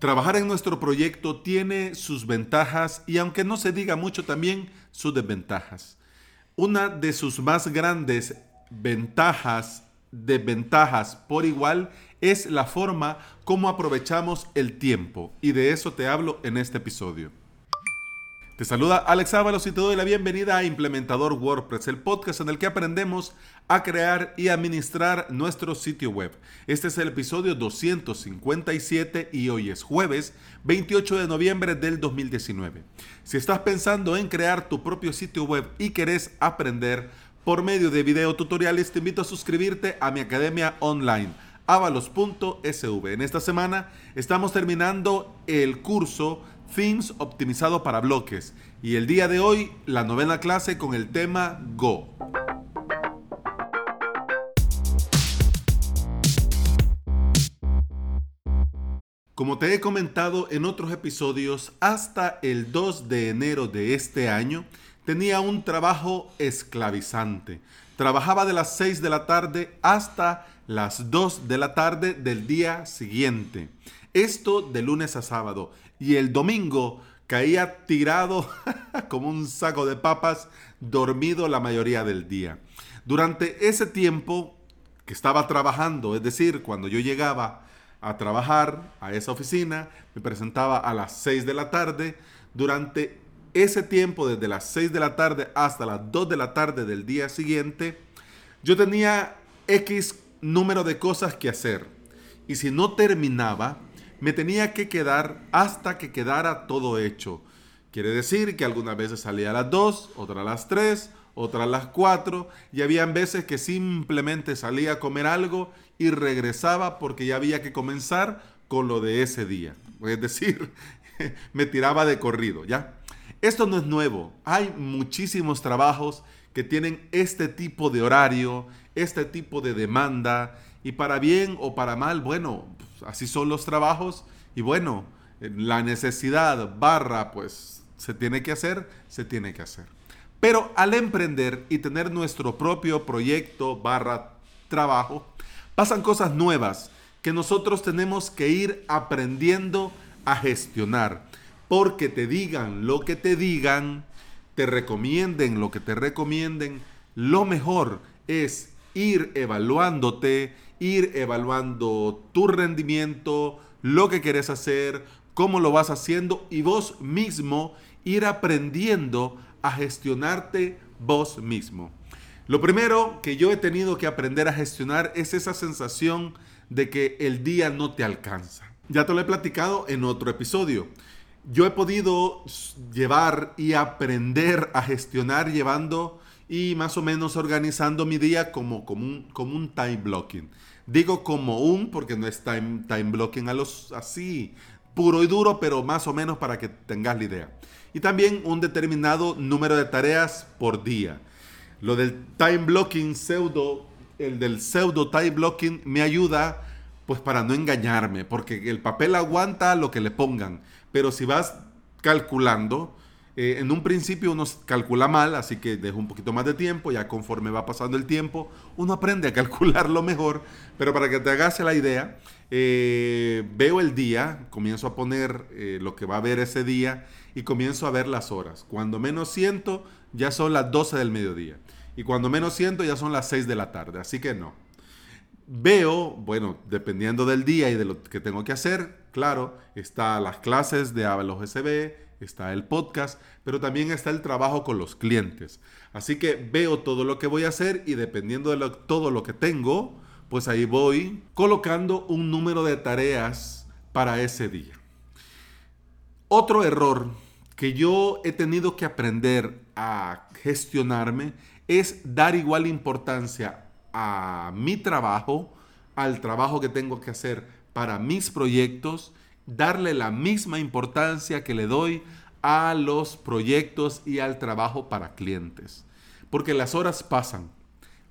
Trabajar en nuestro proyecto tiene sus ventajas y aunque no se diga mucho también sus desventajas. Una de sus más grandes ventajas, desventajas por igual, es la forma como aprovechamos el tiempo y de eso te hablo en este episodio. Te saluda Alex Ábalos y te doy la bienvenida a Implementador WordPress, el podcast en el que aprendemos a crear y administrar nuestro sitio web. Este es el episodio 257 y hoy es jueves 28 de noviembre del 2019. Si estás pensando en crear tu propio sitio web y querés aprender por medio de video tutoriales, te invito a suscribirte a mi academia online avalos.sv. En esta semana estamos terminando el curso Themes optimizado para bloques. Y el día de hoy, la novena clase con el tema Go. Como te he comentado en otros episodios, hasta el 2 de enero de este año tenía un trabajo esclavizante. Trabajaba de las 6 de la tarde hasta las 2 de la tarde del día siguiente. Esto de lunes a sábado y el domingo caía tirado como un saco de papas, dormido la mayoría del día. Durante ese tiempo que estaba trabajando, es decir, cuando yo llegaba a trabajar a esa oficina, me presentaba a las 6 de la tarde, durante ese tiempo, desde las 6 de la tarde hasta las 2 de la tarde del día siguiente, yo tenía X número de cosas que hacer. Y si no terminaba, me tenía que quedar hasta que quedara todo hecho. Quiere decir que algunas veces salía a las 2, otras a las 3, otras a las 4 y habían veces que simplemente salía a comer algo y regresaba porque ya había que comenzar con lo de ese día. Es decir, me tiraba de corrido, ¿ya? Esto no es nuevo. Hay muchísimos trabajos que tienen este tipo de horario, este tipo de demanda y para bien o para mal, bueno, así son los trabajos y bueno, la necesidad barra pues se tiene que hacer, se tiene que hacer. Pero al emprender y tener nuestro propio proyecto barra trabajo, pasan cosas nuevas que nosotros tenemos que ir aprendiendo a gestionar. Porque te digan lo que te digan, te recomienden lo que te recomienden, lo mejor es ir evaluándote ir evaluando tu rendimiento, lo que quieres hacer, cómo lo vas haciendo y vos mismo ir aprendiendo a gestionarte vos mismo. Lo primero que yo he tenido que aprender a gestionar es esa sensación de que el día no te alcanza. Ya te lo he platicado en otro episodio. Yo he podido llevar y aprender a gestionar llevando y más o menos organizando mi día como, como, un, como un time blocking. Digo como un, porque no es time, time blocking a los así, puro y duro, pero más o menos para que tengas la idea. Y también un determinado número de tareas por día. Lo del time blocking pseudo, el del pseudo time blocking me ayuda pues para no engañarme, porque el papel aguanta lo que le pongan, pero si vas calculando, eh, en un principio uno calcula mal, así que dejo un poquito más de tiempo, ya conforme va pasando el tiempo, uno aprende a calcularlo mejor, pero para que te hagas la idea, eh, veo el día, comienzo a poner eh, lo que va a haber ese día y comienzo a ver las horas. Cuando menos siento, ya son las 12 del mediodía. Y cuando menos siento, ya son las 6 de la tarde. Así que no. Veo, bueno, dependiendo del día y de lo que tengo que hacer, claro, está las clases de Avalos SB, está el podcast, pero también está el trabajo con los clientes. Así que veo todo lo que voy a hacer y dependiendo de todo lo que tengo, pues ahí voy colocando un número de tareas para ese día. Otro error que yo he tenido que aprender a gestionarme es dar igual importancia a mi trabajo, al trabajo que tengo que hacer para mis proyectos darle la misma importancia que le doy a los proyectos y al trabajo para clientes. Porque las horas pasan,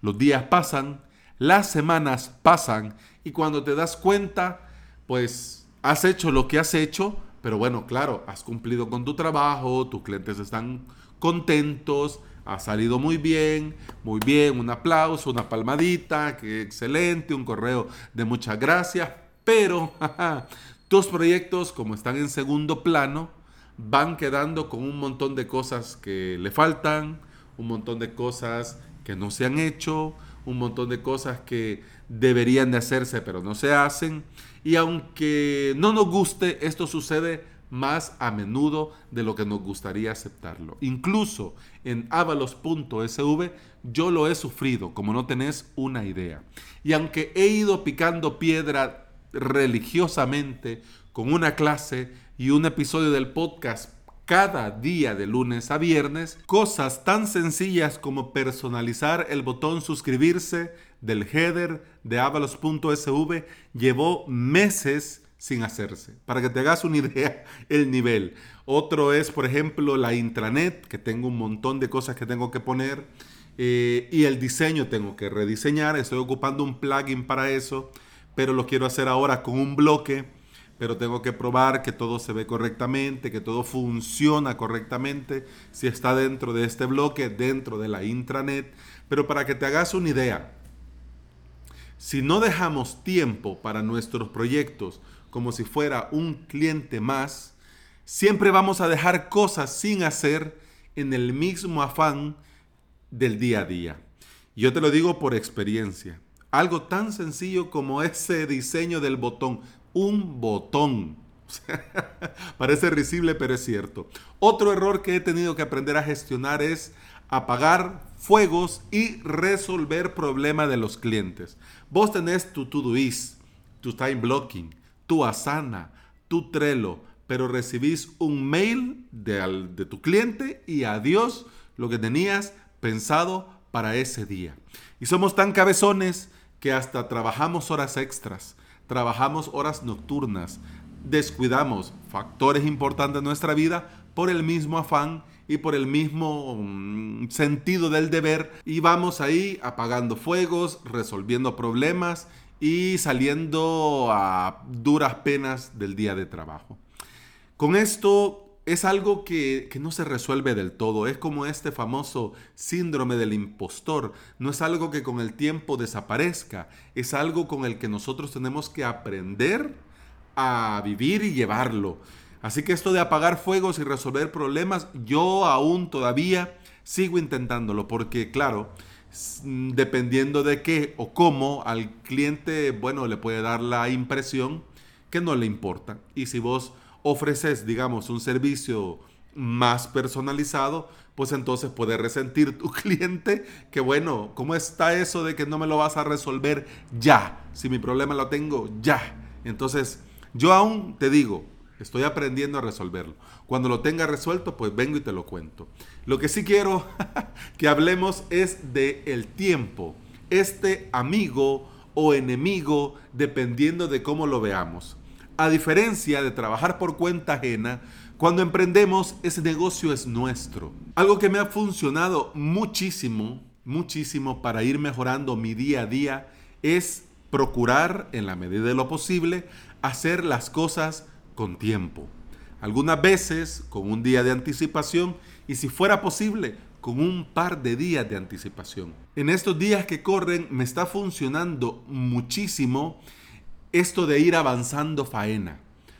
los días pasan, las semanas pasan y cuando te das cuenta, pues has hecho lo que has hecho, pero bueno, claro, has cumplido con tu trabajo, tus clientes están contentos, ha salido muy bien, muy bien, un aplauso, una palmadita, que excelente, un correo de muchas gracias, pero Tus proyectos, como están en segundo plano, van quedando con un montón de cosas que le faltan, un montón de cosas que no se han hecho, un montón de cosas que deberían de hacerse pero no se hacen. Y aunque no nos guste, esto sucede más a menudo de lo que nos gustaría aceptarlo. Incluso en avalos.sv yo lo he sufrido, como no tenés una idea. Y aunque he ido picando piedra religiosamente con una clase y un episodio del podcast cada día de lunes a viernes, cosas tan sencillas como personalizar el botón suscribirse del header de avalos.sv llevó meses sin hacerse. Para que te hagas una idea el nivel. Otro es, por ejemplo, la intranet, que tengo un montón de cosas que tengo que poner. Eh, y el diseño tengo que rediseñar. Estoy ocupando un plugin para eso, pero lo quiero hacer ahora con un bloque. Pero tengo que probar que todo se ve correctamente, que todo funciona correctamente, si está dentro de este bloque, dentro de la intranet. Pero para que te hagas una idea, si no dejamos tiempo para nuestros proyectos como si fuera un cliente más, siempre vamos a dejar cosas sin hacer en el mismo afán del día a día. Yo te lo digo por experiencia. Algo tan sencillo como ese diseño del botón. Un botón. Parece risible, pero es cierto. Otro error que he tenido que aprender a gestionar es apagar fuegos y resolver problemas de los clientes. Vos tenés tu Todoist, tu Time Blocking, tu Asana, tu Trello, pero recibís un mail de, de tu cliente y adiós lo que tenías pensado para ese día. Y somos tan cabezones que hasta trabajamos horas extras, trabajamos horas nocturnas, descuidamos factores importantes de nuestra vida por el mismo afán y por el mismo mm, sentido del deber y vamos ahí apagando fuegos, resolviendo problemas y saliendo a duras penas del día de trabajo. Con esto es algo que, que, no se resuelve del todo. Es como este famoso síndrome del impostor. No es algo que con el tiempo desaparezca. Es algo con el que nosotros tenemos que aprender a vivir y llevarlo. Así que esto de apagar fuegos y resolver problemas, yo aún todavía sigo intentándolo, porque claro, dependiendo de qué o cómo, al cliente, bueno, le puede dar la impresión que no le importa. Y si vos ofreces, digamos, un servicio más personalizado, pues entonces puede resentir tu cliente que, bueno, ¿cómo está eso de que no me lo vas a resolver ya? Si mi problema lo tengo ya. Entonces, yo aún te digo, Estoy aprendiendo a resolverlo. Cuando lo tenga resuelto, pues vengo y te lo cuento. Lo que sí quiero que hablemos es de el tiempo. Este amigo o enemigo, dependiendo de cómo lo veamos. A diferencia de trabajar por cuenta ajena, cuando emprendemos, ese negocio es nuestro. Algo que me ha funcionado muchísimo, muchísimo para ir mejorando mi día a día es procurar, en la medida de lo posible, hacer las cosas con tiempo. Algunas veces con un día de anticipación y si fuera posible con un par de días de anticipación. En estos días que corren me está funcionando muchísimo esto de ir avanzando faena.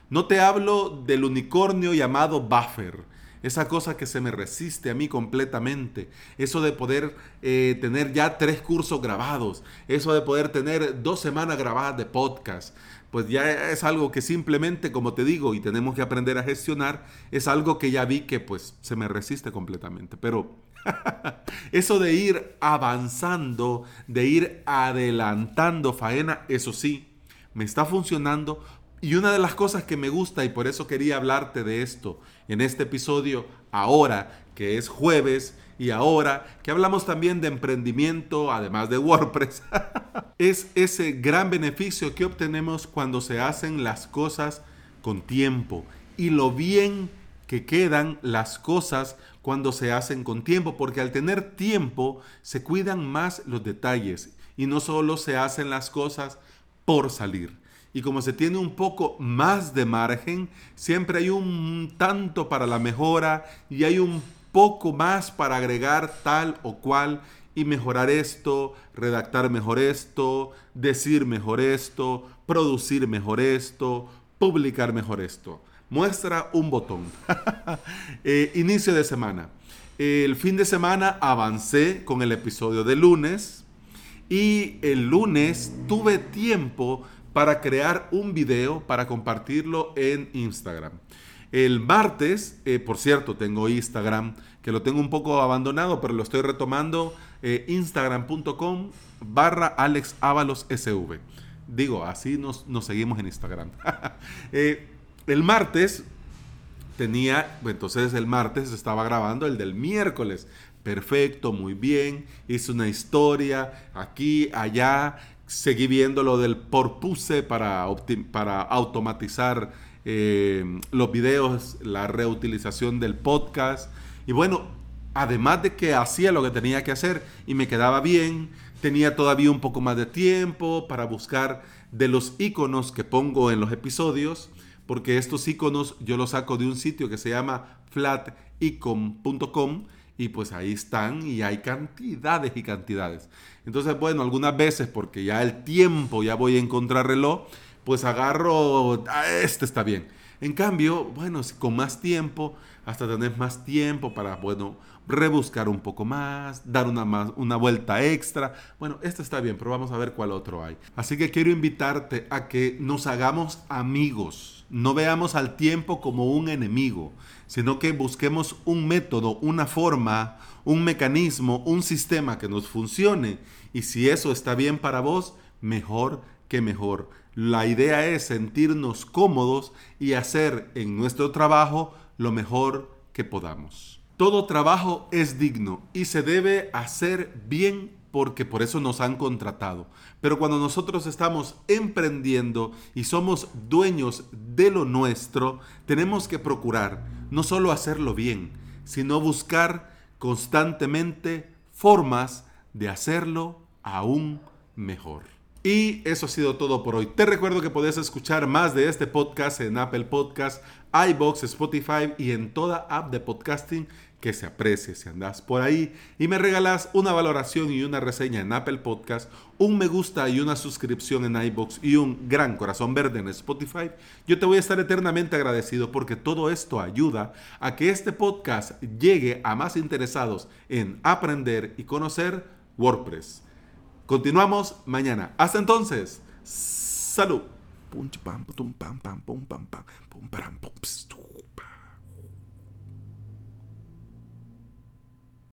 No te hablo del unicornio llamado buffer, esa cosa que se me resiste a mí completamente, eso de poder eh, tener ya tres cursos grabados, eso de poder tener dos semanas grabadas de podcast, pues ya es algo que simplemente, como te digo, y tenemos que aprender a gestionar, es algo que ya vi que pues se me resiste completamente. Pero eso de ir avanzando, de ir adelantando faena, eso sí, me está funcionando. Y una de las cosas que me gusta, y por eso quería hablarte de esto en este episodio, ahora que es jueves, y ahora que hablamos también de emprendimiento, además de WordPress, es ese gran beneficio que obtenemos cuando se hacen las cosas con tiempo y lo bien que quedan las cosas cuando se hacen con tiempo, porque al tener tiempo se cuidan más los detalles y no solo se hacen las cosas por salir. Y como se tiene un poco más de margen, siempre hay un tanto para la mejora y hay un poco más para agregar tal o cual y mejorar esto, redactar mejor esto, decir mejor esto, producir mejor esto, publicar mejor esto? Muestra un botón. Eh, inicio de semana. El fin de semana avancé con el episodio de lunes y el lunes tuve tiempo para crear un video para compartirlo en Instagram. El martes, eh, por cierto, tengo Instagram, que lo tengo un poco abandonado, pero lo estoy retomando, eh, instagram.com barra Alex. Digo, así nos, seguimos en Instagram. Eh, el martes tenía, entonces el martes estaba grabando el del miércoles. Perfecto, muy bien. Hice una historia aquí, allá. Seguí viendo lo del porpuse para, para automatizar eh, los videos, la reutilización del podcast. Y bueno, además de que hacía lo que tenía que hacer y me quedaba bien, tenía todavía un poco más de tiempo para buscar de los iconos que pongo en los episodios, porque estos iconos yo los saco de un sitio que se llama flaticon.com y pues ahí están y hay cantidades y cantidades. Entonces, bueno, algunas veces porque ya el tiempo, ya voy a encontrar reloj, pues agarro, ah, este está bien. En cambio, bueno, con más tiempo, hasta tener más tiempo para, bueno, rebuscar un poco más, dar una, más, una vuelta extra. Bueno, este está bien, pero vamos a ver cuál otro hay. Así que quiero invitarte a que nos hagamos amigos. No veamos al tiempo como un enemigo, sino que busquemos un método, una forma, un mecanismo, un sistema que nos funcione. Y si eso está bien para vos, mejor que mejor. La idea es sentirnos cómodos y hacer en nuestro trabajo lo mejor que podamos. Todo trabajo es digno y se debe hacer bien porque por eso nos han contratado. Pero cuando nosotros estamos emprendiendo y somos dueños de lo nuestro, tenemos que procurar no solo hacerlo bien, sino buscar constantemente formas de hacerlo aún mejor. Y eso ha sido todo por hoy. Te recuerdo que puedes escuchar más de este podcast en Apple Podcast, iBox, Spotify y en toda app de podcasting que se aprecie si andas por ahí y me regalas una valoración y una reseña en Apple Podcast, un me gusta y una suscripción en iBox y un gran corazón verde en Spotify, yo te voy a estar eternamente agradecido porque todo esto ayuda a que este podcast llegue a más interesados en aprender y conocer WordPress. Continuamos mañana. Hasta entonces, salud.